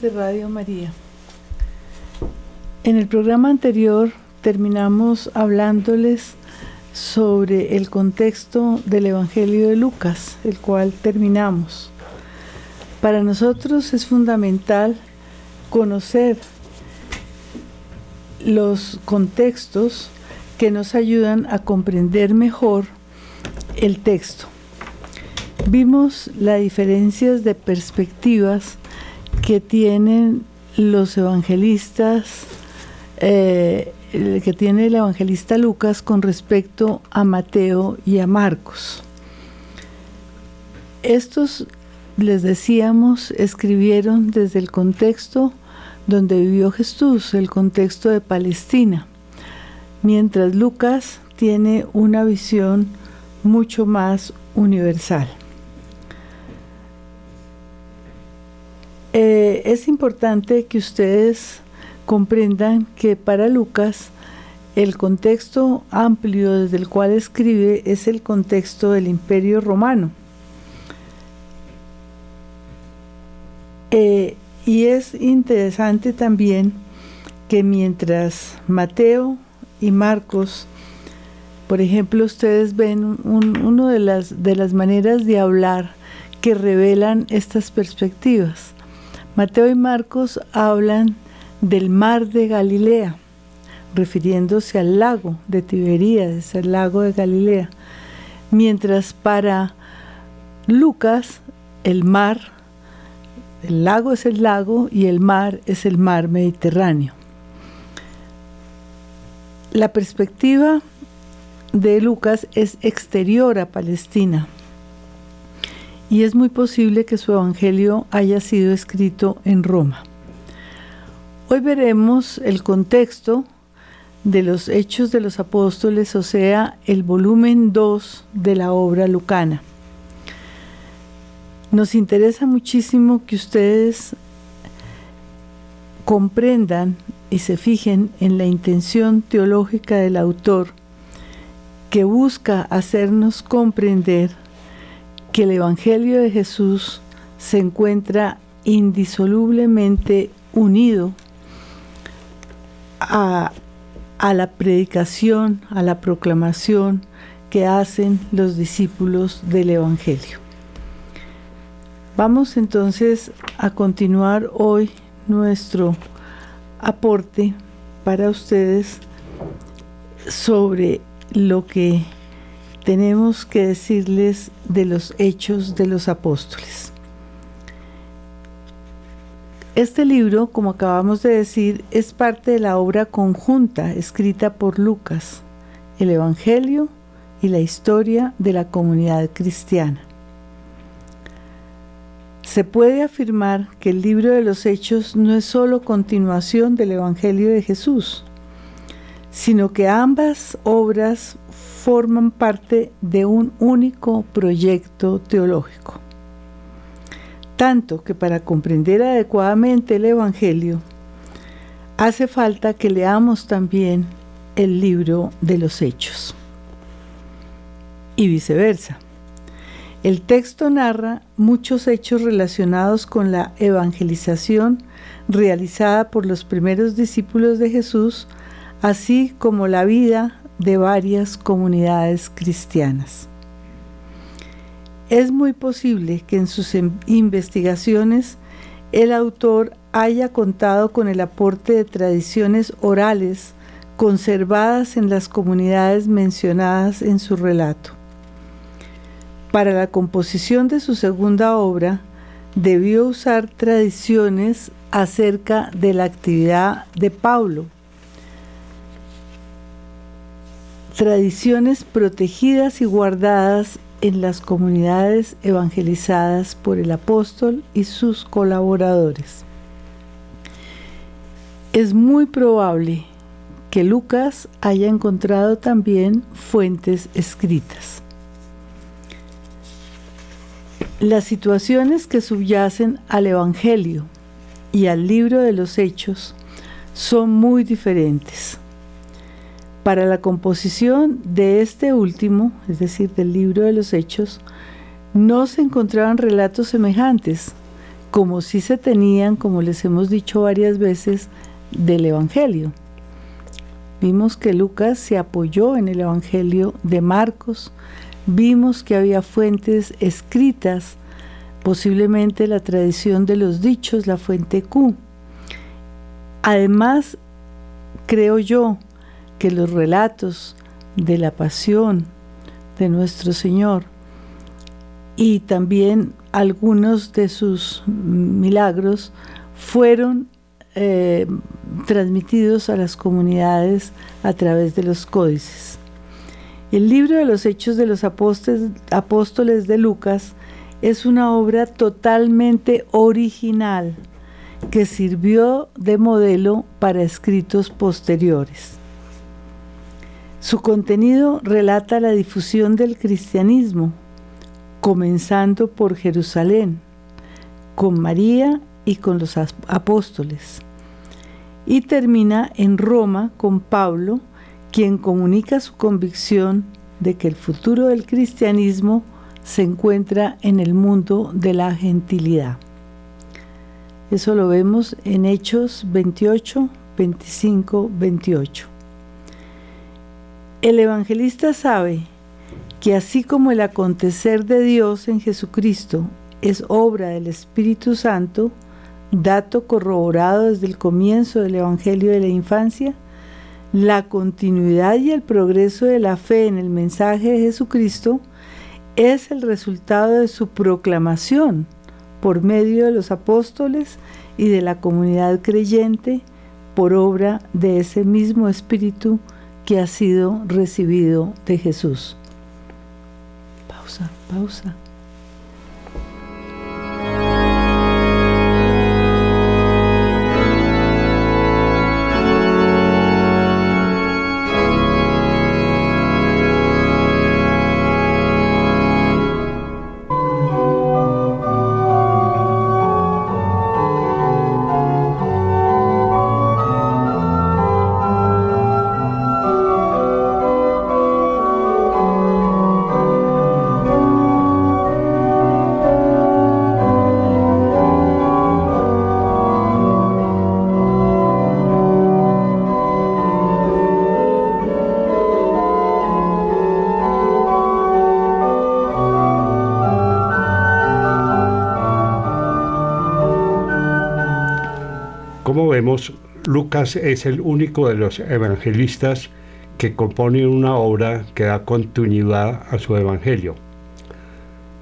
De Radio María, en el programa anterior terminamos hablándoles sobre el contexto del Evangelio de Lucas, el cual terminamos. Para nosotros es fundamental conocer los contextos que nos ayudan a comprender mejor el texto. Vimos las diferencias de perspectivas que tienen los evangelistas, eh, que tiene el evangelista Lucas con respecto a Mateo y a Marcos. Estos, les decíamos, escribieron desde el contexto donde vivió Jesús, el contexto de Palestina, mientras Lucas tiene una visión mucho más universal. Eh, es importante que ustedes comprendan que para Lucas el contexto amplio desde el cual escribe es el contexto del imperio romano. Eh, y es interesante también que mientras Mateo y Marcos, por ejemplo, ustedes ven una de las, de las maneras de hablar que revelan estas perspectivas. Mateo y Marcos hablan del mar de Galilea, refiriéndose al lago de Tiberíades, el lago de Galilea, mientras para Lucas el mar el lago es el lago y el mar es el mar Mediterráneo. La perspectiva de Lucas es exterior a Palestina y es muy posible que su evangelio haya sido escrito en Roma. Hoy veremos el contexto de los Hechos de los Apóstoles, o sea, el volumen 2 de la obra lucana. Nos interesa muchísimo que ustedes comprendan y se fijen en la intención teológica del autor que busca hacernos comprender que el Evangelio de Jesús se encuentra indisolublemente unido a, a, la predicación, a la proclamación que hacen los discípulos del Evangelio. Vamos entonces a continuar hoy nuestro aporte para ustedes sobre lo que tenemos que decirles de los hechos de los apóstoles. Este libro, como acabamos de decir, es parte de la obra conjunta escrita por Lucas, el Evangelio y la historia de la comunidad cristiana. Se puede afirmar que el libro de los Hechos no es solo continuación del Evangelio de Jesús, sino que ambas obras forman parte de un único proyecto teológico. Tanto que para comprender adecuadamente el Evangelio, hace falta que leamos también el libro de los Hechos. Y viceversa. El texto narra muchos hechos relacionados con la evangelización realizada por los primeros discípulos de Jesús, así como la vida de varias comunidades cristianas. Es muy posible que en sus em, investigaciones el autor haya contado con el aporte de tradiciones orales conservadas en las comunidades mencionadas en su relato. Para la composición de su segunda obra, debió usar tradiciones acerca de la actividad de Pablo, tradiciones protegidas y guardadas en las comunidades evangelizadas por el apóstol y sus colaboradores. Es muy probable que Lucas haya encontrado también fuentes escritas. Las situaciones que subyacen al Evangelio y al libro de los Hechos son muy diferentes. Para la composición de este último, es decir, del libro de los Hechos, no se encontraban relatos semejantes, como si se tenían, como les hemos dicho varias veces, del Evangelio. Vimos que Lucas se apoyó en el Evangelio de Marcos, vimos que había fuentes escritas, posiblemente la tradición de los dichos, la fuente Q. Además, creo yo que los relatos de la pasión de nuestro Señor y también algunos de sus milagros fueron eh, transmitidos a las comunidades a través de los códices. El libro de los Hechos de los Apóstoles de Lucas es una obra totalmente original que sirvió de modelo para escritos posteriores. Su contenido relata la difusión del cristianismo, comenzando por Jerusalén, con María y con los apóstoles, y termina en Roma con Pablo, quien comunica su convicción de que el futuro del cristianismo se encuentra en el mundo de la gentilidad. Eso lo vemos en Hechos 28, 25, 28. El evangelista sabe que así como el acontecer de Dios en Jesucristo es obra del Espíritu Santo, dato corroborado desde el comienzo del Evangelio de la infancia, la continuidad y el progreso de la fe en el mensaje de Jesucristo es el resultado de su proclamación por medio de los apóstoles y de la comunidad creyente por obra de ese mismo Espíritu que ha sido recibido de Jesús. Pausa, pausa. Lucas es el único de los evangelistas que compone una obra que da continuidad a su evangelio.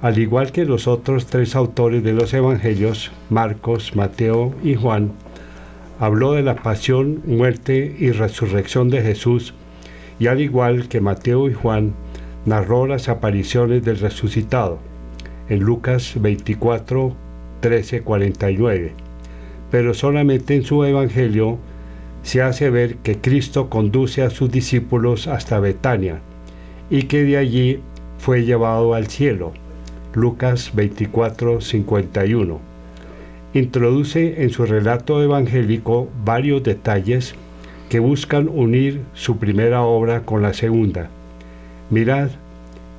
Al igual que los otros tres autores de los evangelios, Marcos, Mateo y Juan, habló de la pasión, muerte y resurrección de Jesús, y al igual que Mateo y Juan, narró las apariciones del resucitado en Lucas 24, 13, 49 pero solamente en su Evangelio se hace ver que Cristo conduce a sus discípulos hasta Betania y que de allí fue llevado al cielo. Lucas 24, 51. Introduce en su relato evangélico varios detalles que buscan unir su primera obra con la segunda. Mirad,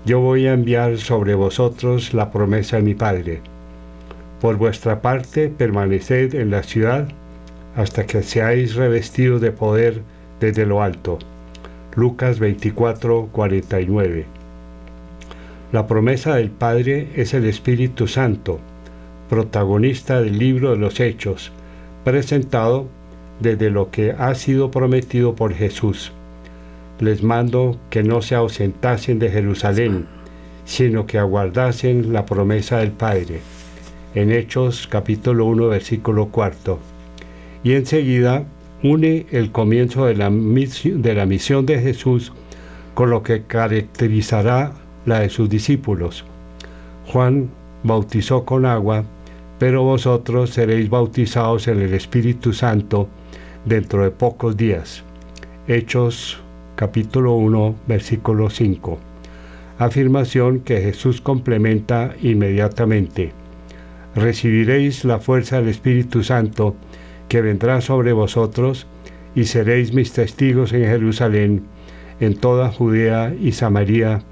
yo voy a enviar sobre vosotros la promesa de mi Padre por vuestra parte, permaneced en la ciudad hasta que seáis revestidos de poder desde lo alto. Lucas 24, 49. La promesa del Padre es el Espíritu Santo, protagonista del libro de los Hechos, presentado desde lo que ha sido prometido por Jesús. Les mando que no se ausentasen de Jerusalén, sino que aguardasen la promesa del Padre en Hechos capítulo 1 versículo 4. Y enseguida une el comienzo de la, misión, de Jesús con lo que caracterizará la de sus discípulos. Juan bautizó con agua, pero vosotros seréis bautizados en el Espíritu Santo dentro de pocos días. Hechos capítulo 1 versículo 5. Afirmación que Jesús complementa inmediatamente recibiréis la fuerza del Espíritu Santo que vendrá sobre vosotros y seréis mis testigos en Jerusalén, en toda Judea y Samaria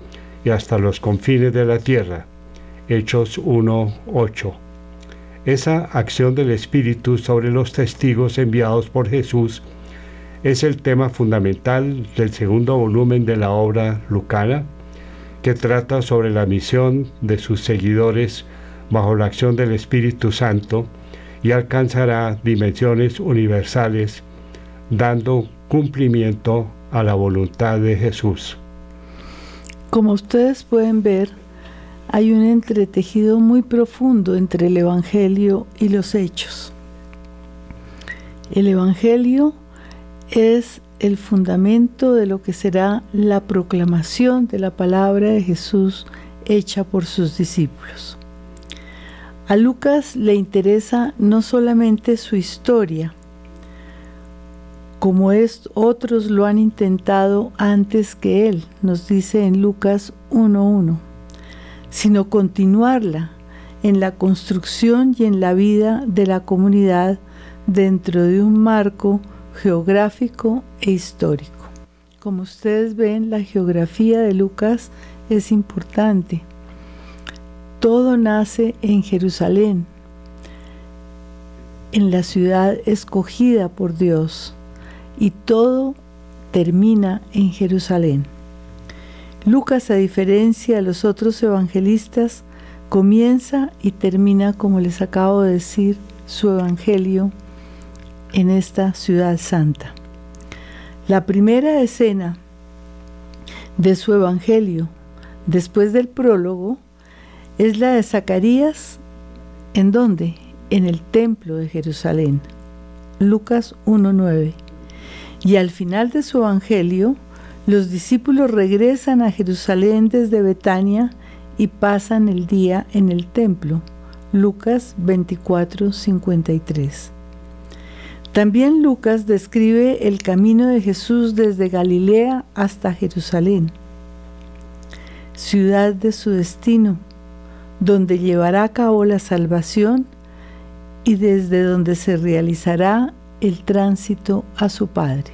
y hasta los confines de la tierra. Hechos 1:8. Esa acción del Espíritu sobre los testigos enviados por Jesús es el tema fundamental del segundo volumen de la obra lucana, que trata sobre la misión de sus seguidores bajo la acción del Espíritu Santo y alcanzará dimensiones universales, dando cumplimiento a la voluntad de Jesús. Como ustedes pueden ver, hay un entretejido muy profundo entre el Evangelio y los hechos. El Evangelio es el fundamento de lo que será la proclamación de la palabra de Jesús hecha por sus discípulos. A Lucas le interesa no solamente su historia, como otros lo han intentado antes que él, nos dice en Lucas 1.1, sino continuarla en la construcción y en la vida de la comunidad dentro de un marco geográfico e histórico. Como ustedes ven, la geografía de Lucas es importante. Todo nace en Jerusalén, en la ciudad escogida por Dios, y todo termina en Jerusalén. Lucas, a diferencia de los otros evangelistas, comienza y termina, como les acabo de decir, su evangelio en esta ciudad santa. La primera escena de su evangelio, después del prólogo, es la de Zacarías, ¿en dónde? En el templo de Jerusalén. Lucas 1.9. Y al final de su evangelio, los discípulos regresan a Jerusalén desde Betania y pasan el día en el templo. Lucas 24.53. También Lucas describe el camino de Jesús desde Galilea hasta Jerusalén, ciudad de su destino, donde llevará a cabo la salvación y desde donde se realizará el tránsito a su Padre.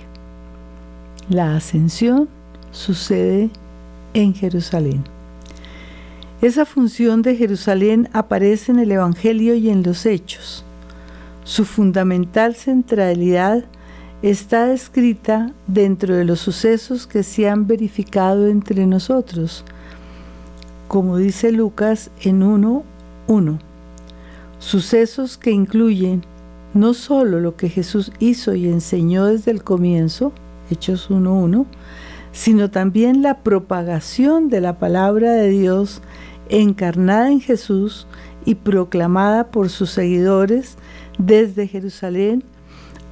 La ascensión sucede en Jerusalén. Esa función de Jerusalén aparece en el Evangelio y en los Hechos. Su fundamental centralidad está descrita dentro de los sucesos que se han verificado entre nosotros, como dice Lucas en 1.1. Sucesos que incluyen no solo lo que Jesús hizo y enseñó desde el comienzo, Hechos 1.1, sino también la propagación de la palabra de Dios encarnada en Jesús y proclamada por sus seguidores desde Jerusalén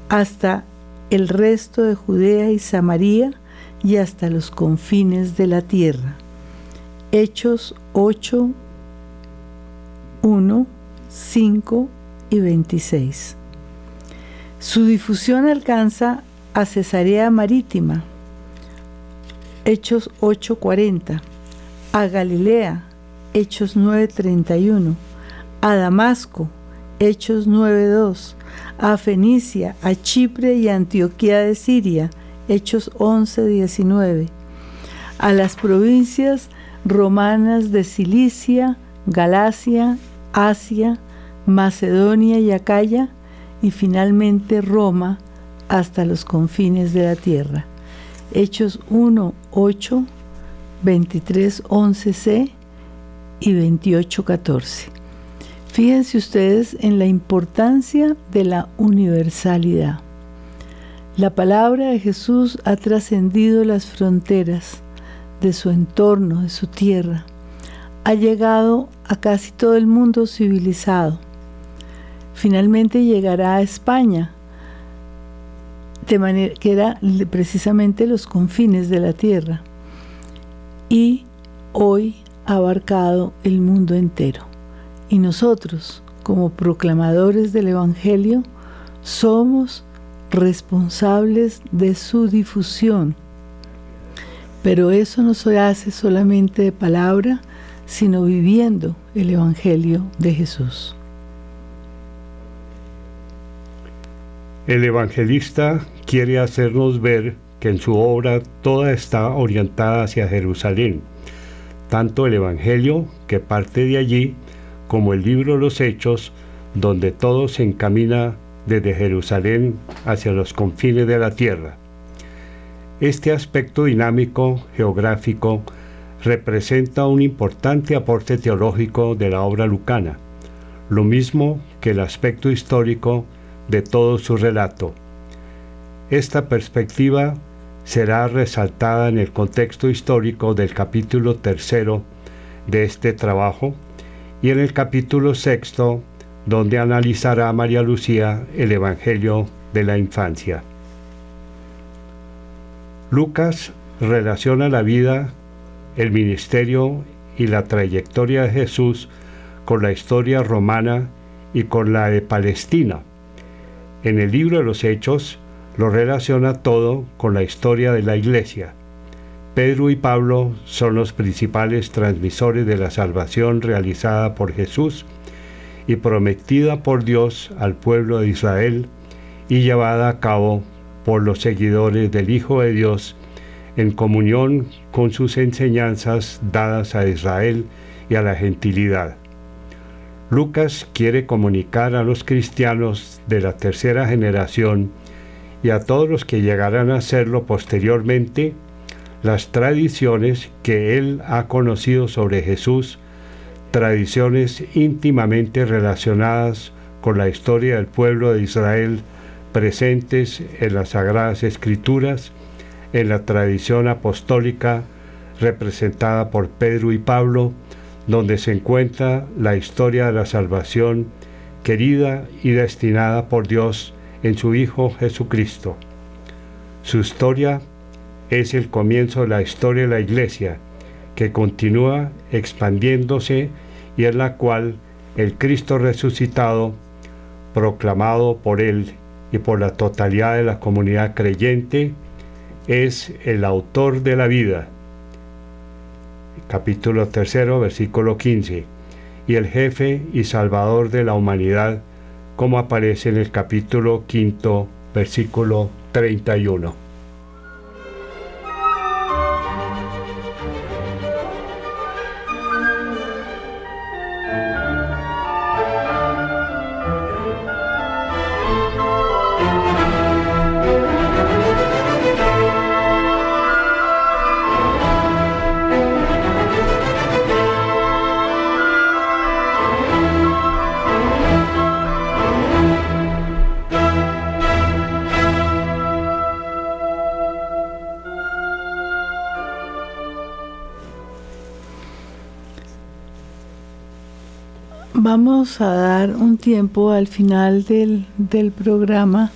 hasta el resto de Judea y Samaria y hasta los confines de la tierra. Hechos 8, 1, 5 y 26. Su difusión alcanza a Cesarea Marítima, Hechos 8:40, a Galilea, Hechos 9:31, a Damasco, Hechos 9.2, a Fenicia, a Chipre y Antioquía de Siria, Hechos 11.19, a las provincias romanas de Cilicia, Galacia, Asia, Macedonia y Acaya, y finalmente Roma hasta los confines de la tierra. Hechos 1, 8, 23, 11c y 28, 14. Fíjense ustedes en la importancia de la universalidad. La palabra de Jesús ha trascendido las fronteras de su entorno, de su tierra. Ha llegado a casi todo el mundo civilizado. Finalmente llegará a España, de manera que era precisamente los confines de la tierra. Y hoy ha abarcado el mundo entero. Y nosotros, como proclamadores del Evangelio, somos responsables de su difusión. Pero eso no se hace solamente de palabra, sino viviendo el Evangelio de Jesús. El evangelista quiere hacernos ver que en su obra toda está orientada hacia Jerusalén. Tanto el Evangelio, que parte de allí, como el libro Los Hechos donde todo se encamina desde Jerusalén hacia los confines de la tierra. Este aspecto dinámico geográfico representa un importante aporte teológico de la obra lucana, lo mismo que el aspecto histórico de todo su relato. Esta perspectiva será resaltada en el contexto histórico del capítulo tercero de este trabajo y en el capítulo sexto donde analizará María Lucía el Evangelio de la infancia. Lucas relaciona la vida, el ministerio y la trayectoria de Jesús con la historia romana y con la de Palestina. En el libro de los Hechos lo relaciona todo con la historia de la iglesia. Pedro y Pablo son los principales transmisores de la salvación realizada por Jesús y prometida por Dios al pueblo de Israel y llevada a cabo por los seguidores del Hijo de Dios en comunión con sus enseñanzas dadas a Israel y a la gentilidad. Lucas quiere comunicar a los cristianos de la tercera generación y a todos los que llegarán a hacerlo posteriormente las tradiciones que él ha conocido sobre Jesús, tradiciones íntimamente relacionadas con la historia del pueblo de Israel presentes en las Sagradas Escrituras, en la tradición apostólica representada por Pedro y Pablo, donde se encuentra la historia de la salvación querida y destinada por Dios en su Hijo Jesucristo. Su historia es el comienzo de la historia de la Iglesia, que continúa expandiéndose y en la cual el Cristo resucitado, proclamado por Él y por la totalidad de la comunidad creyente, es el autor de la vida. Capítulo 3, versículo 15. Y el jefe y salvador de la humanidad, como aparece en el capítulo 5, versículo 31. Vamos a dar un tiempo al final del, programa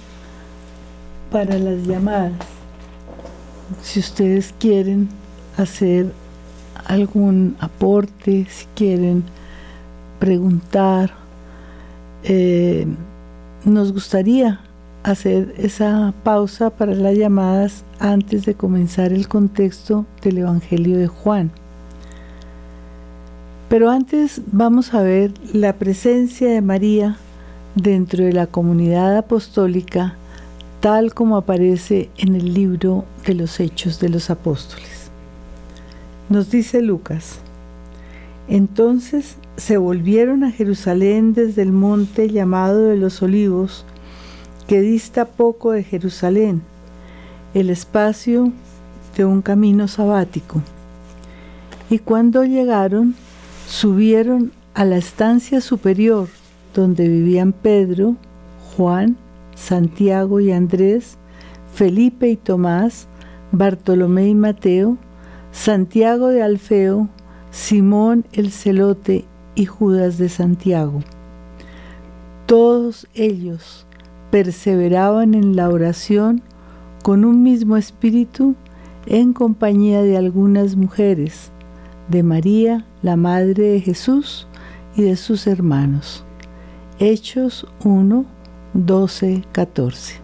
para las llamadas. Si ustedes quieren hacer algún aporte, si quieren preguntar, eh, nos gustaría hacer esa pausa para las llamadas antes de comenzar el contexto del Evangelio de Juan. Pero antes vamos a ver la presencia de María dentro de la comunidad apostólica tal como aparece en el libro de los Hechos de los Apóstoles. Nos dice Lucas, entonces se volvieron a Jerusalén desde el monte llamado de los olivos, que dista poco de Jerusalén, el espacio de un camino sabático. Y cuando llegaron, subieron a la estancia superior donde vivían Pedro, Juan, Santiago y Andrés, Felipe y Tomás, Bartolomé y Mateo, Santiago de Alfeo, Simón el celote y Judas de Santiago. Todos ellos perseveraban en la oración con un mismo espíritu en compañía de algunas mujeres de María, la Madre de Jesús, y de sus hermanos. Hechos 1, 12, 14.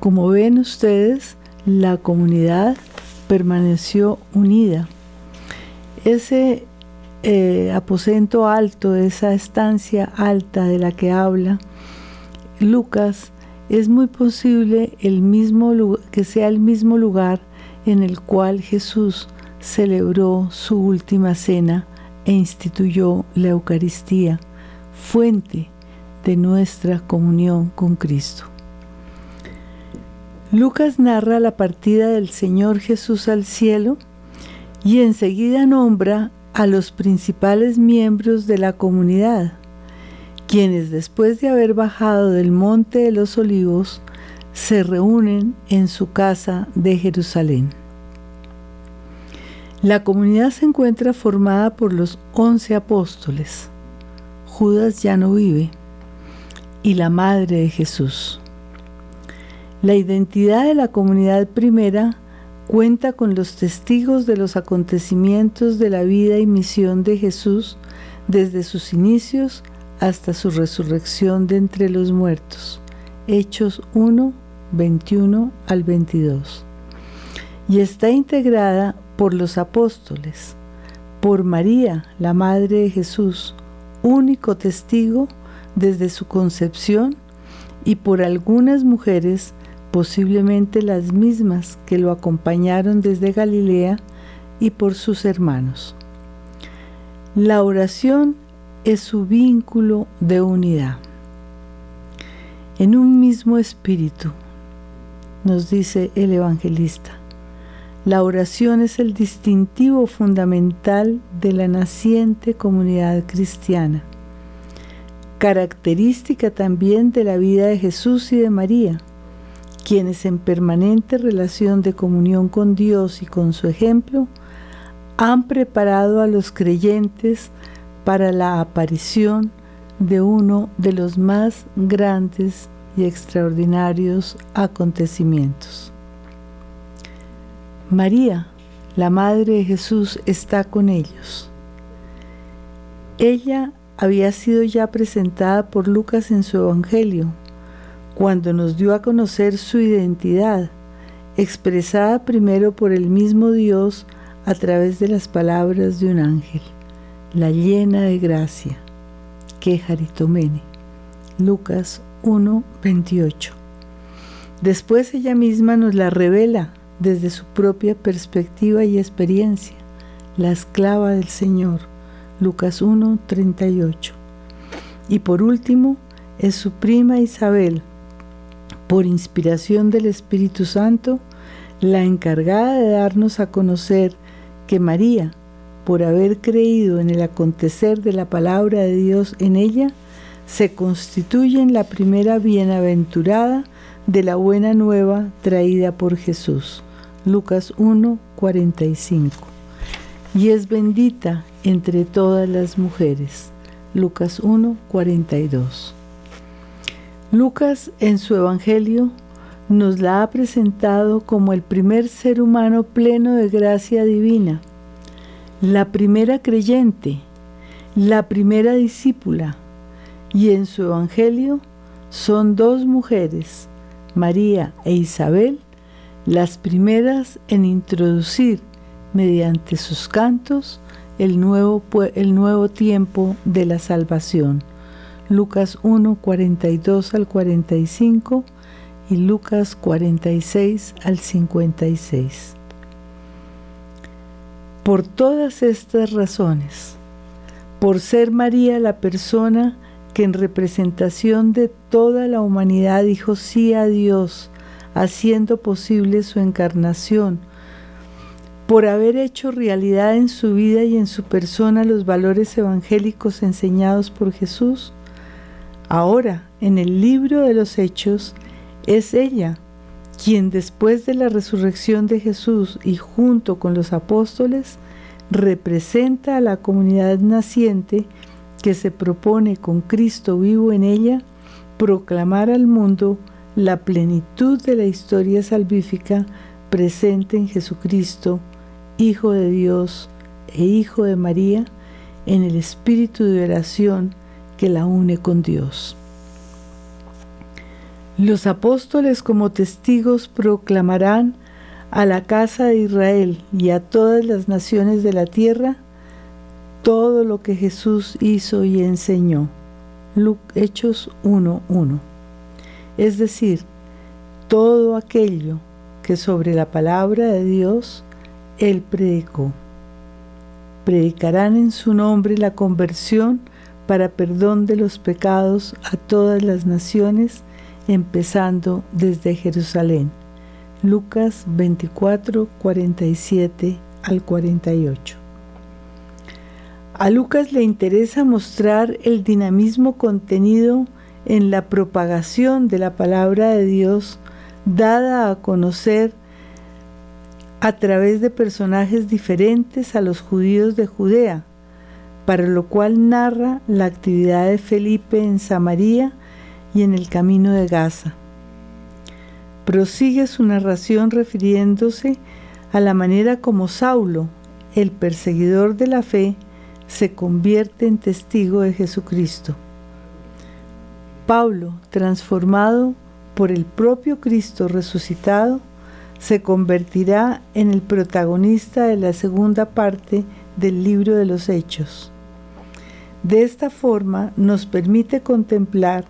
Como ven ustedes, la comunidad permaneció unida. Ese eh, aposento alto, esa estancia alta de la que habla Lucas, es muy posible el mismo, que sea el mismo lugar en el cual Jesús celebró su última cena e instituyó la Eucaristía. fuente de nuestra comunión con Cristo. Lucas narra la partida del Señor Jesús al cielo y enseguida nombra a los principales miembros de la comunidad, quienes después de haber bajado del monte de los olivos, se reúnen en su casa de Jerusalén. La comunidad se encuentra formada por los once apóstoles. Judas ya no vive y la madre de Jesús. La identidad de la comunidad primera cuenta con los testigos de los acontecimientos de la vida y misión de Jesús desde sus inicios hasta su resurrección de entre los muertos. Hechos 1, 21 al 22. Y está integrada por los apóstoles, por María, la Madre de Jesús, único testigo desde su concepción, y por algunas mujeres posiblemente las mismas que lo acompañaron desde Galilea y por sus hermanos. La oración es su vínculo de unidad. En un mismo espíritu, nos dice el evangelista, la oración es el distintivo fundamental de la naciente comunidad cristiana, característica también de la vida de Jesús y de María quienes en permanente relación de comunión con Dios y con su ejemplo han preparado a los creyentes para la aparición de uno de los más grandes y extraordinarios acontecimientos. María, la Madre de Jesús, está con ellos. Ella había sido ya presentada por Lucas en su Evangelio cuando nos dio a conocer su identidad, expresada primero por el mismo Dios a través de las palabras de un ángel, la llena de gracia, que Jaritomene. Lucas 1, 28. Después ella misma nos la revela desde su propia perspectiva y experiencia, la esclava del Señor. Lucas 1, 38. Y por último, es su prima Isabel, por inspiración del Espíritu Santo, la encargada de darnos a conocer que María, por haber creído en el acontecer de la palabra de Dios en ella, se constituye en la primera bienaventurada de la buena nueva traída por Jesús. Lucas 1, 45. Y es bendita entre todas las mujeres. Lucas 1, 42. Lucas en su Evangelio nos la ha presentado como el primer ser humano pleno de gracia divina, la primera creyente, la primera discípula, y en su Evangelio son dos mujeres, María e Isabel, las primeras en introducir mediante sus cantos el nuevo, el nuevo tiempo de la salvación Lucas 1, 42 al 45 y Lucas 46 al 56. Por todas estas razones, por ser María la persona que en representación de toda la humanidad dijo sí a Dios, haciendo posible su encarnación, por haber hecho realidad en su vida y en su persona los valores evangélicos enseñados por Jesús, Ahora, en el libro de los Hechos, es ella quien después de la resurrección de Jesús y junto con los apóstoles, representa a la comunidad naciente que se propone con Cristo vivo en ella proclamar al mundo la plenitud de la historia salvífica presente en Jesucristo, Hijo de Dios e Hijo de María, en el espíritu de oración que la une con Dios. Los apóstoles como testigos proclamarán a la casa de Israel y a todas las naciones de la tierra todo lo que Jesús hizo y enseñó. Hechos 1.1. Es decir, todo aquello que sobre la palabra de Dios Él predicó. Predicarán en su nombre la conversión para perdón de los pecados a todas las naciones, empezando desde Jerusalén. Lucas 24, 47 al 48. A Lucas le interesa mostrar el dinamismo contenido en la propagación de la palabra de Dios dada a conocer a través de personajes diferentes a los judíos de Judea, para lo cual narra la actividad de Felipe en Samaria y en el camino de Gaza. Prosigue su narración refiriéndose a la manera como Saulo, el perseguidor de la fe, se convierte en testigo de Jesucristo. Pablo, transformado por el propio Cristo resucitado, se convertirá en el protagonista de la segunda parte del libro de los Hechos. De esta forma nos permite contemplar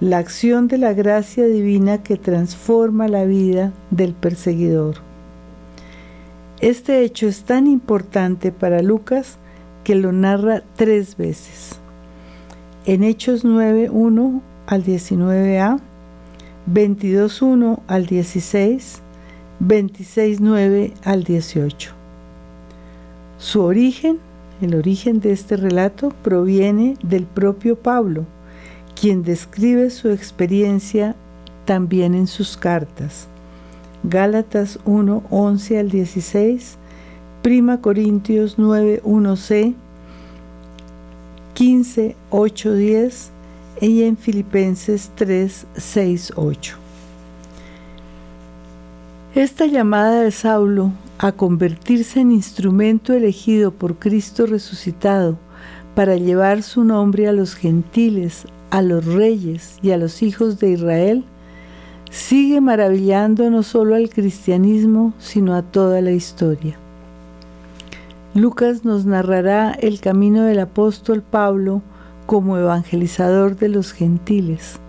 la acción de la gracia divina que transforma la vida del perseguidor. Este hecho es tan importante para Lucas que lo narra tres veces. En Hechos 9.1 al 19a, 22.1 al 16, 26.9 al 18. Su origen, el origen de este relato, proviene del propio Pablo, quien describe su experiencia también en sus cartas. Gálatas 1, 11 al 16, Prima Corintios 9, 1c, 15, 8, 10 y en Filipenses 3, 6, 8. Esta llamada de Saulo a convertirse en instrumento elegido por Cristo resucitado para llevar su nombre a los gentiles, a los reyes y a los hijos de Israel, sigue maravillando no solo al cristianismo, sino a toda la historia. Lucas nos narrará el camino del apóstol Pablo como evangelizador de los gentiles,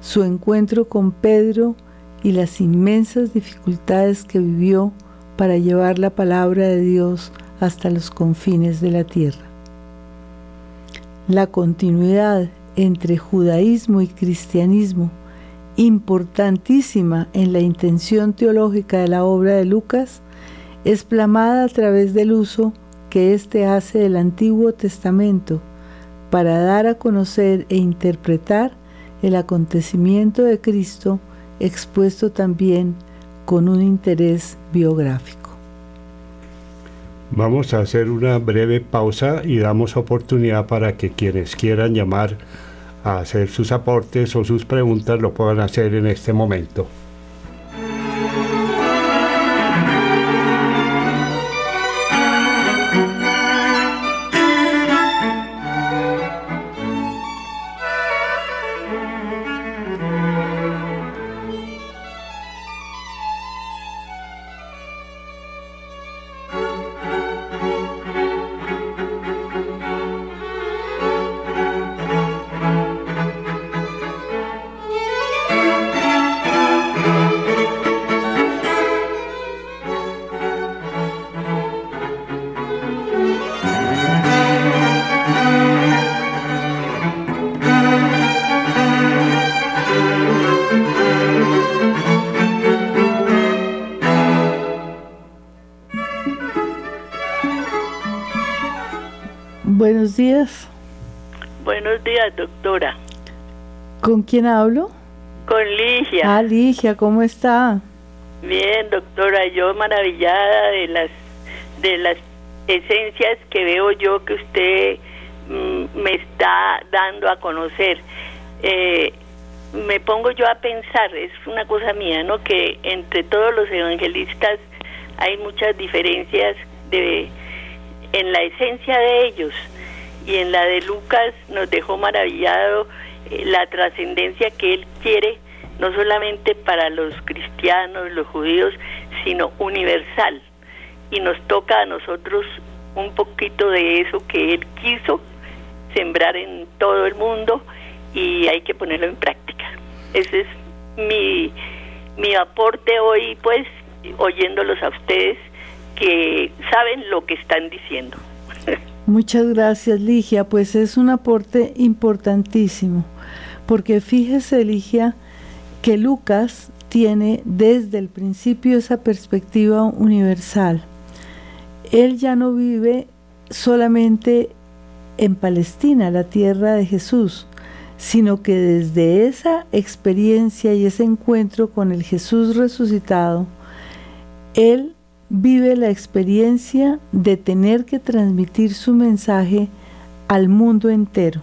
su encuentro con Pedro y las inmensas dificultades que vivió para llevar la palabra de Dios hasta los confines de la tierra. La continuidad entre judaísmo y cristianismo, importantísima en la intención teológica de la obra de Lucas, es plamada a través del uso que éste hace del Antiguo Testamento para dar a conocer e interpretar el acontecimiento de Cristo expuesto también con un interés biográfico. Vamos a hacer una breve pausa y damos oportunidad para que quienes quieran llamar a hacer sus aportes o sus preguntas lo puedan hacer en este momento. Días, doctora. ¿Con quién hablo? Con Ligia. Ah, Ligia, ¿cómo está? Bien, doctora, yo maravillada de las de las esencias que veo yo que usted mm, me está dando a conocer. Eh, me pongo yo a pensar, es una cosa mía, ¿no? Que entre todos los evangelistas hay muchas diferencias de en la esencia de ellos y en la de Lucas nos dejó maravillado eh, la trascendencia que él quiere no solamente para los cristianos, los judíos, sino universal. Y nos toca a nosotros un poquito de eso que él quiso sembrar en todo el mundo y hay que ponerlo en práctica. Ese es mi, mi aporte hoy, pues, oyéndolos a ustedes que saben lo que están diciendo. Muchas gracias, Ligia. Pues es un aporte importantísimo, porque fíjese, Ligia, que Lucas tiene desde el principio esa perspectiva universal. Él ya no vive solamente en Palestina, la tierra de Jesús, sino que desde esa experiencia y ese encuentro con el Jesús resucitado, Él vive la experiencia de tener que transmitir su mensaje al mundo entero.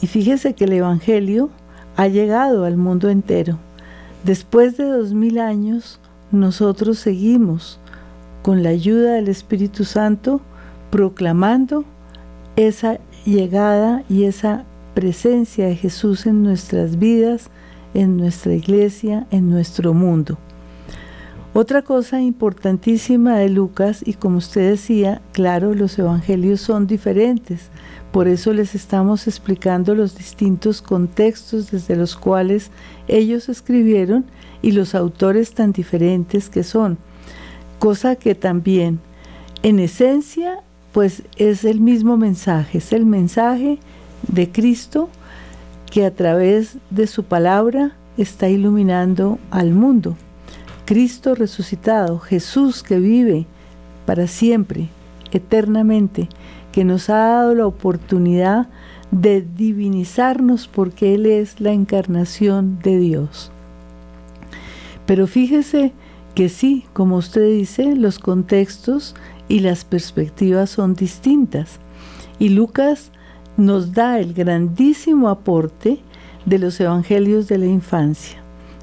Y fíjese que el Evangelio ha llegado al mundo entero. Después de dos mil años, nosotros seguimos con la ayuda del Espíritu Santo proclamando esa llegada y esa presencia de Jesús en nuestras vidas, en nuestra iglesia, en nuestro mundo. Otra cosa importantísima de Lucas, y como usted decía, claro, los evangelios son diferentes, por eso les estamos explicando los distintos contextos desde los cuales ellos escribieron y los autores tan diferentes que son, cosa que también, en esencia, pues es el mismo mensaje, es el mensaje de Cristo que a través de su palabra está iluminando al mundo. Cristo resucitado, Jesús que vive para siempre, eternamente, que nos ha dado la oportunidad de divinizarnos porque Él es la encarnación de Dios. Pero fíjese que sí, como usted dice, los contextos y las perspectivas son distintas. Y Lucas nos da el grandísimo aporte de los evangelios de la infancia,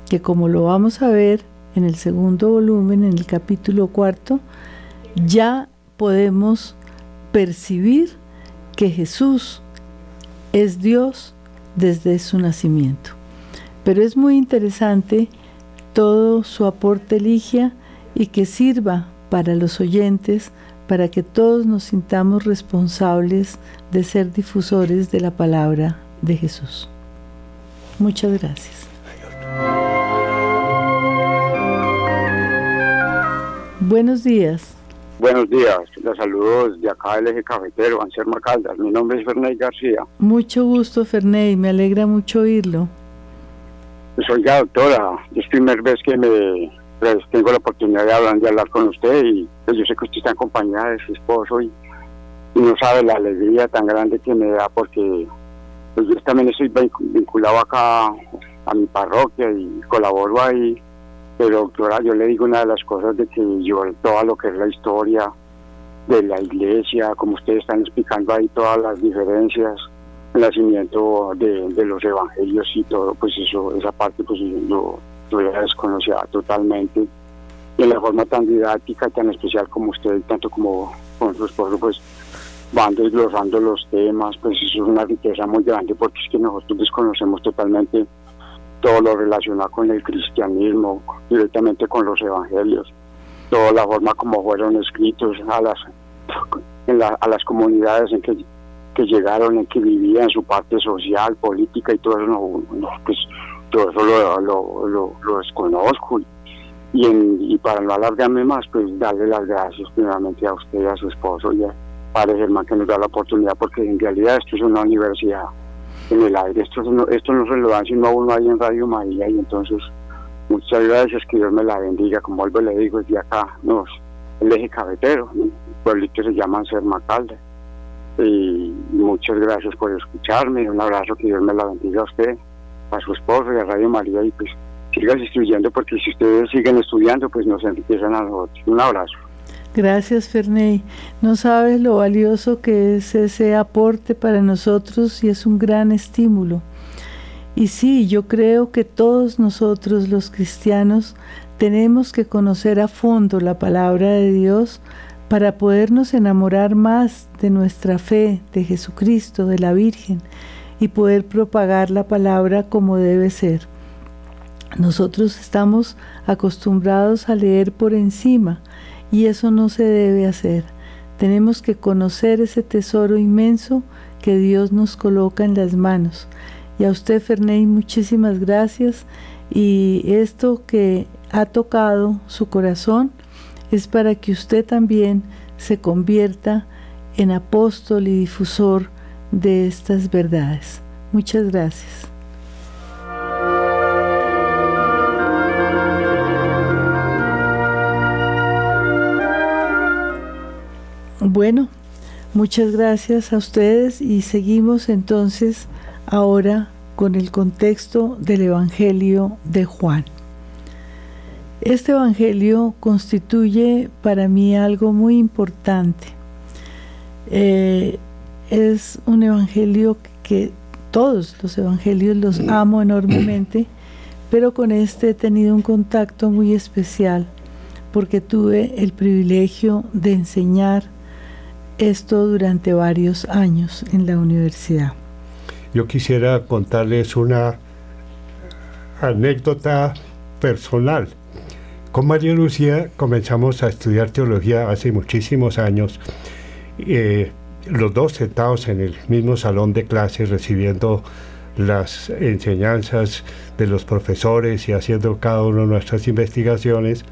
que como lo vamos a ver en el segundo volumen, en el capítulo cuarto, ya podemos percibir que Jesús es Dios desde su nacimiento. Pero es muy interesante todo su aporte Ligia y que sirva para los oyentes, para que todos nos sintamos responsables de ser difusores de la palabra de Jesús. Muchas gracias. Buenos días. Buenos días, los saludos de acá del eje cafetero, Anselmo Caldas. Mi nombre es Ferney García. Mucho gusto, Ferney, me alegra mucho oírlo. Pues oiga, doctora, es primera vez que me pues tengo la oportunidad de hablar, de hablar con usted y pues yo sé que usted está acompañada de su esposo y, no sabe la alegría tan grande que me da porque pues yo también estoy vinculado acá a mi parroquia y colaboro ahí, pero doctora, yo le digo una de las cosas de que yo todo lo que es la historia de la iglesia, como ustedes están explicando ahí todas las diferencias, el nacimiento de, de los evangelios y todo, pues eso, esa parte pues yo yo la desconocía totalmente. Y en la forma tan didáctica, tan especial como usted, tanto como con su esposo, pues van desglosando los temas, pues eso es una riqueza muy grande porque es que nosotros desconocemos totalmente todo lo relacionado con el cristianismo, directamente con los evangelios, toda la forma como fueron escritos a las, a las comunidades en que, que llegaron, en que vivían, su parte social, política y todo eso, no, pues todo eso lo, lo, lo, desconozco. Y, y para no alargarme más, pues darle las gracias primeramente a usted, a su esposo y a Padre Germán que nos da la oportunidad, porque en realidad esto es una universidad en el aire. Esto, no, esto no se lo dan sino a uno ahí en Radio María y entonces muchas gracias, que Dios me la bendiga. Como vuelvo le digo, es de acá, nos, el eje cabetero, el pueblito se llama Ser Macalde. Y muchas gracias por escucharme, un abrazo, que Dios me la bendiga a usted a su esposo y a Radio María y pues sigas estudiando porque si ustedes siguen estudiando pues nos empiezan a nosotros. Un abrazo. Gracias Ferney. No sabes lo valioso que es ese aporte para nosotros y es un gran estímulo. Y sí, yo creo que todos nosotros los cristianos tenemos que conocer a fondo la palabra de Dios para podernos enamorar más de nuestra fe, de Jesucristo, de la Virgen y poder propagar la palabra como debe ser. Nosotros estamos acostumbrados a leer por encima y eso no se debe hacer. Tenemos que conocer ese tesoro inmenso que Dios nos coloca en las manos. Y a usted, Ferney, muchísimas gracias. Y esto que ha tocado su corazón es para que usted también se convierta en apóstol y difusor de estas verdades. Muchas gracias. Bueno, muchas gracias a ustedes y seguimos entonces ahora con el contexto del Evangelio de Juan. Este Evangelio constituye para mí algo muy importante. Eh, es un Evangelio que todos los Evangelios los amo enormemente, pero con este he tenido un contacto muy especial porque tuve el privilegio de enseñar esto durante varios años en la universidad. Yo quisiera contarles una anécdota personal. Con María Lucía comenzamos a estudiar teología hace muchísimos años, eh, los dos sentados en el mismo salón de clases recibiendo las enseñanzas de los profesores y haciendo cada uno nuestras investigaciones.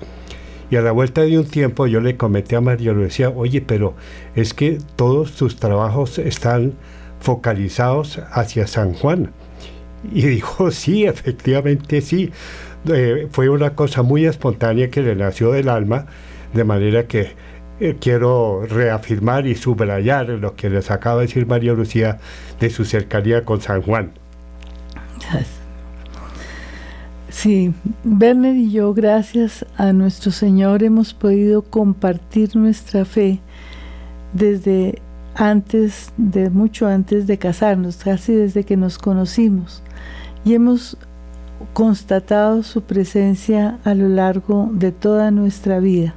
Y a la vuelta de un tiempo yo le comenté a María Lucía, oye, pero es que todos tus trabajos están focalizados hacia San Juan. Y dijo, sí, efectivamente sí. Eh, fue una cosa muy espontánea que le nació del alma, de manera que eh, quiero reafirmar y subrayar lo que les acaba de decir María Lucía de su cercanía con San Juan. Sí, Werner y yo, gracias a nuestro Señor, hemos podido compartir nuestra fe desde antes, de mucho antes de casarnos, casi desde que nos conocimos. Y hemos constatado su presencia a lo largo de toda nuestra vida.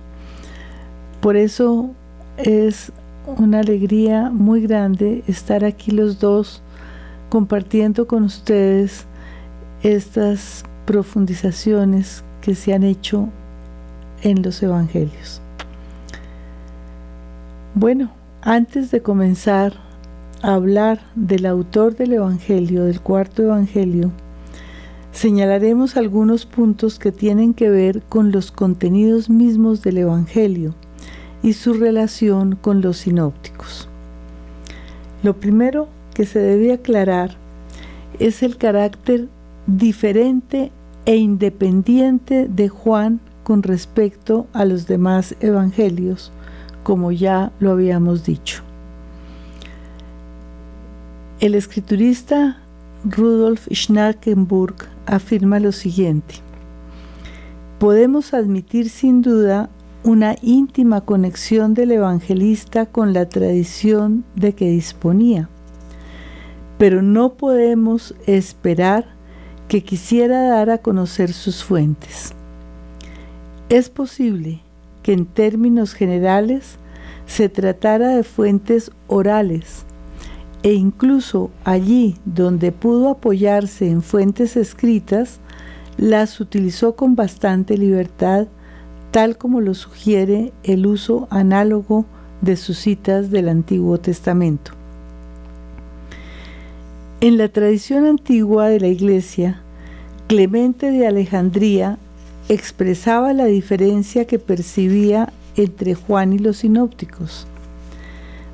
Por eso es una alegría muy grande estar aquí los dos compartiendo con ustedes estas profundizaciones que se han hecho en los evangelios. Bueno, antes de comenzar a hablar del autor del evangelio, del cuarto evangelio, señalaremos algunos puntos que tienen que ver con los contenidos mismos del evangelio y su relación con los sinópticos. Lo primero que se debe aclarar es el carácter diferente e independiente de Juan con respecto a los demás evangelios, como ya lo habíamos dicho. El escriturista Rudolf Schnackenburg afirma lo siguiente. Podemos admitir sin duda una íntima conexión del evangelista con la tradición de que disponía, pero no podemos esperar que quisiera dar a conocer sus fuentes. Es posible que en términos generales se tratara de fuentes orales e incluso allí donde pudo apoyarse en fuentes escritas, las utilizó con bastante libertad tal como lo sugiere el uso análogo de sus citas del Antiguo Testamento. En la tradición antigua de la Iglesia, Clemente de Alejandría expresaba la diferencia que percibía entre Juan y los sinópticos.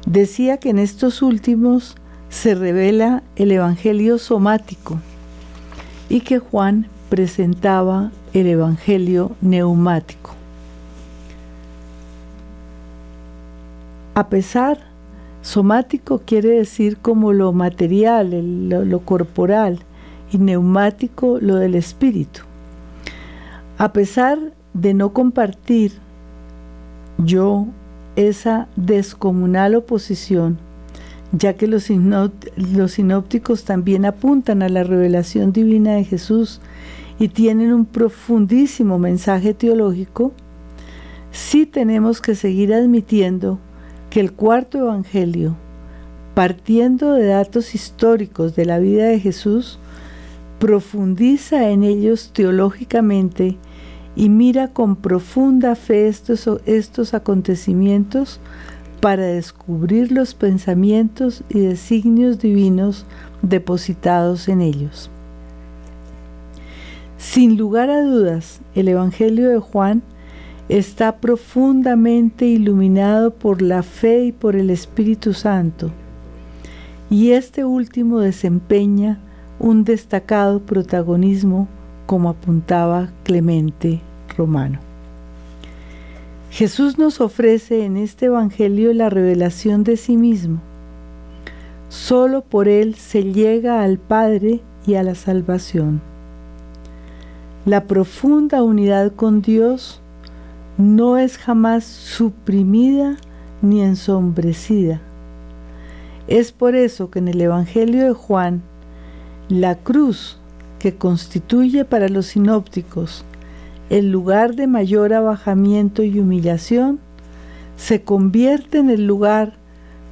Decía que en estos últimos se revela el Evangelio somático y que Juan presentaba el Evangelio neumático. A pesar, somático quiere decir como lo material, lo, corporal, y neumático lo del espíritu. A pesar de no compartir yo esa descomunal oposición, ya que los sinópticos también apuntan a la revelación divina de Jesús y tienen un profundísimo mensaje teológico, sí tenemos que seguir admitiendo que el cuarto Evangelio, partiendo de datos históricos de la vida de Jesús, profundiza en ellos teológicamente y mira con profunda fe estos, estos acontecimientos para descubrir los pensamientos y designios divinos depositados en ellos. Sin lugar a dudas, el Evangelio de Juan está profundamente iluminado por la fe y por el Espíritu Santo, y este último desempeña un destacado protagonismo como apuntaba Clemente Romano. Jesús nos ofrece en este Evangelio la revelación de sí mismo. Solo por Él se llega al Padre y a la salvación. La profunda unidad con Dios no es jamás suprimida ni ensombrecida. Es por eso que en el Evangelio de Juan, la cruz que constituye para los sinópticos el lugar de mayor abajamiento y humillación, se convierte en el lugar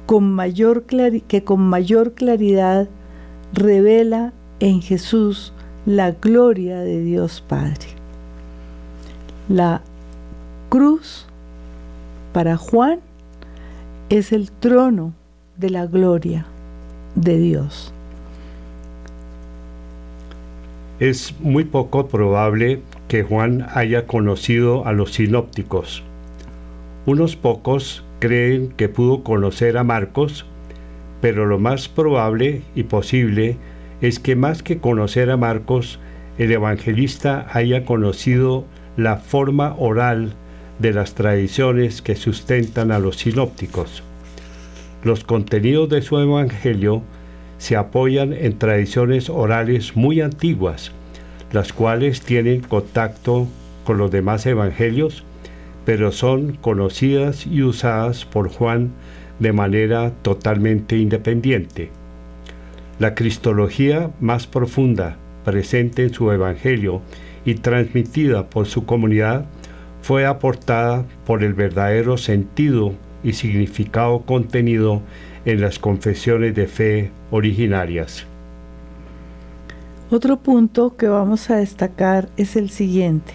con mayor que con mayor claridad revela en Jesús la gloria de Dios Padre. La cruz para Juan es el trono de la gloria de Dios. Es muy poco probable que Juan haya conocido a los sinópticos. Unos pocos creen que pudo conocer a Marcos, pero lo más probable y posible es que más que conocer a Marcos, el evangelista haya conocido la forma oral de las tradiciones que sustentan a los sinópticos. Los contenidos de su evangelio se apoyan en tradiciones orales muy antiguas, las cuales tienen contacto con los demás evangelios, pero son conocidas y usadas por Juan de manera totalmente independiente. La cristología más profunda presente en su evangelio y transmitida por su comunidad fue aportada por el verdadero sentido y significado contenido en las confesiones de fe originarias. Otro punto que vamos a destacar es el siguiente.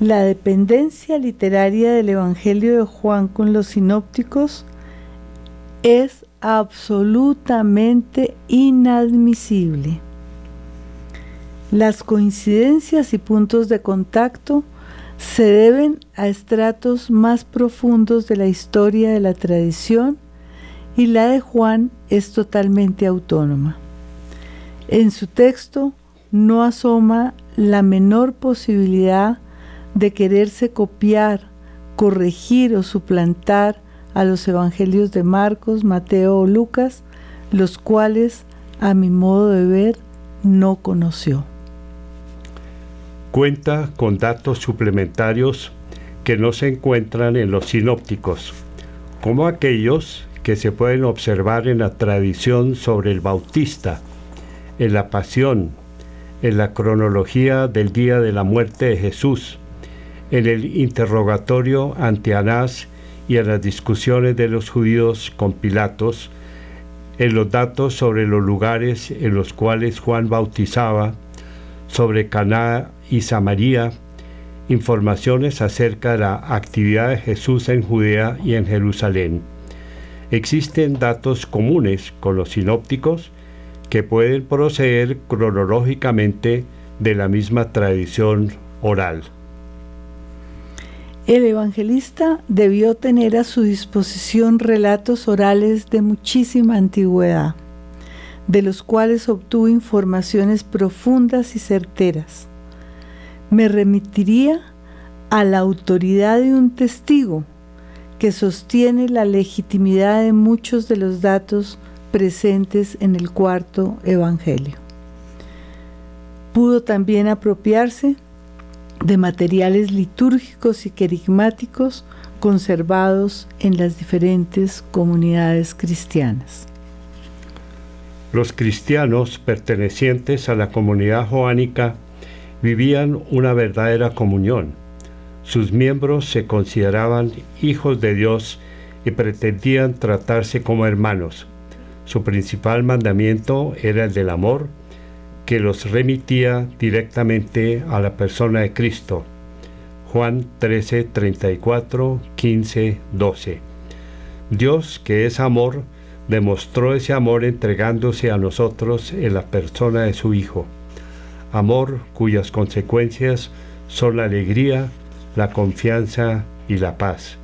La dependencia literaria del Evangelio de Juan con los sinópticos es absolutamente inadmisible. Las coincidencias y puntos de contacto se deben a estratos más profundos de la historia de la tradición y la de Juan es totalmente autónoma. En su texto no asoma la menor posibilidad de quererse copiar, corregir o suplantar a los evangelios de Marcos, Mateo o Lucas, los cuales, a mi modo de ver, no conoció cuenta con datos suplementarios que no se encuentran en los sinópticos, como aquellos que se pueden observar en la tradición sobre el Bautista, en la pasión, en la cronología del día de la muerte de Jesús, en el interrogatorio ante Anás y en las discusiones de los judíos con Pilatos, en los datos sobre los lugares en los cuales Juan bautizaba, sobre Caná y Samaria, informaciones acerca de la actividad de Jesús en Judea y en Jerusalén. Existen datos comunes con los sinópticos que pueden proceder cronológicamente de la misma tradición oral. El evangelista debió tener a su disposición relatos orales de muchísima antigüedad, de los cuales obtuvo informaciones profundas y certeras me remitiría a la autoridad de un testigo que sostiene la legitimidad de muchos de los datos presentes en el cuarto Evangelio. Pudo también apropiarse de materiales litúrgicos y querigmáticos conservados en las diferentes comunidades cristianas. Los cristianos pertenecientes a la comunidad joánica vivían una verdadera comunión. Sus miembros se consideraban hijos de Dios y pretendían tratarse como hermanos. Su principal mandamiento era el del amor, que los remitía directamente a la persona de Cristo. Juan 13, 34, 15, 12. Dios, que es amor, demostró ese amor entregándose a nosotros en la persona de su Hijo amor cuyas consecuencias son la alegría, la confianza y la paz.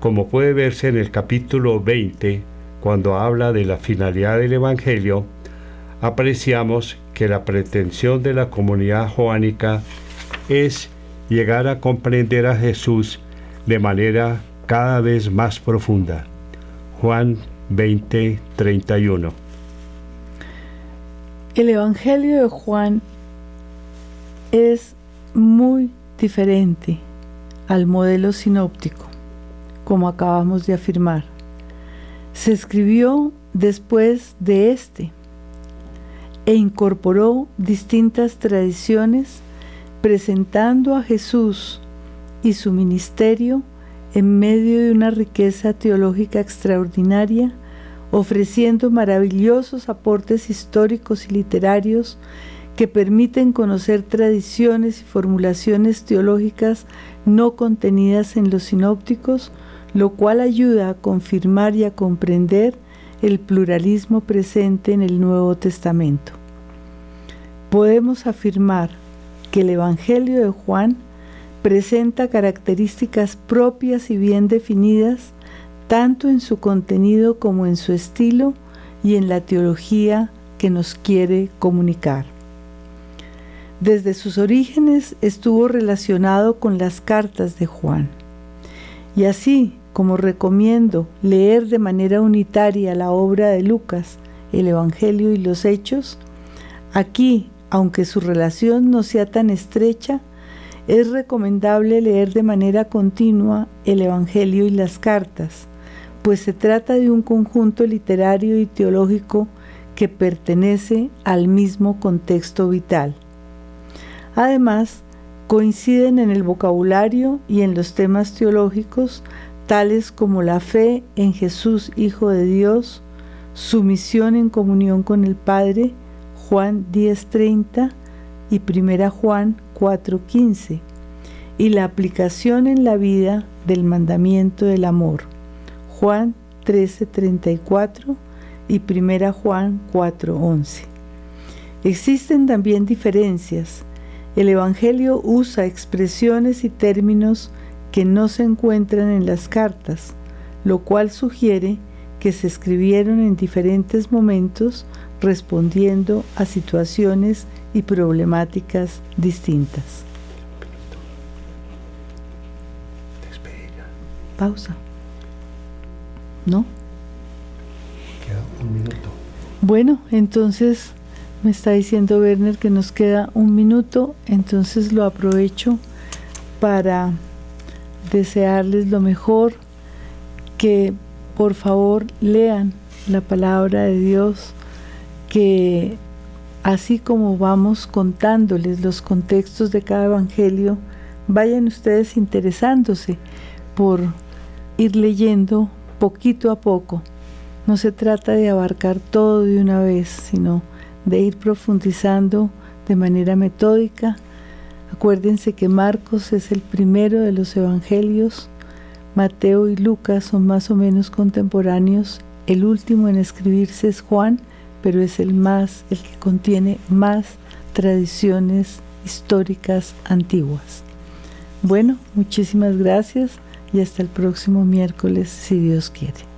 Como puede verse en el capítulo 20, cuando habla de la finalidad del Evangelio, apreciamos que la pretensión de la comunidad joánica es llegar a comprender a Jesús de manera cada vez más profunda. Juan 20, 31. El Evangelio de Juan es muy diferente al modelo sinóptico, como acabamos de afirmar. Se escribió después de este e incorporó distintas tradiciones presentando a Jesús y su ministerio en medio de una riqueza teológica extraordinaria, ofreciendo maravillosos aportes históricos y literarios que permiten conocer tradiciones y formulaciones teológicas no contenidas en los sinópticos, lo cual ayuda a confirmar y a comprender el pluralismo presente en el Nuevo Testamento. Podemos afirmar que el Evangelio de Juan presenta características propias y bien definidas tanto en su contenido como en su estilo y en la teología que nos quiere comunicar. Desde sus orígenes estuvo relacionado con las cartas de Juan. Y así como recomiendo leer de manera unitaria la obra de Lucas, el Evangelio y los Hechos, aquí, aunque su relación no sea tan estrecha, es recomendable leer de manera continua el Evangelio y las cartas, pues se trata de un conjunto literario y teológico que pertenece al mismo contexto vital. Además, coinciden en el vocabulario y en los temas teológicos tales como la fe en Jesús Hijo de Dios, su misión en comunión con el Padre, Juan 10:30 y 1 Juan 4:15, y la aplicación en la vida del mandamiento del amor, Juan 13:34 y 1 Juan 4:11. Existen también diferencias. El Evangelio usa expresiones y términos que no se encuentran en las cartas, lo cual sugiere que se escribieron en diferentes momentos respondiendo a situaciones y problemáticas distintas. Pausa. ¿No? Queda un minuto. Bueno, entonces me está diciendo Werner que nos queda un minuto, entonces lo aprovecho para desearles lo mejor, que por favor lean la palabra de Dios, que así como vamos contándoles los contextos de cada evangelio, vayan ustedes interesándose por ir leyendo poquito a poco. No se trata de abarcar todo de una vez, sino de ir profundizando de manera metódica Acuérdense que Marcos es el primero de los evangelios, Mateo y Lucas son más o menos contemporáneos, el último en escribirse es Juan, pero es el más, el que contiene más tradiciones históricas antiguas. Bueno, muchísimas gracias y hasta el próximo miércoles si Dios quiere.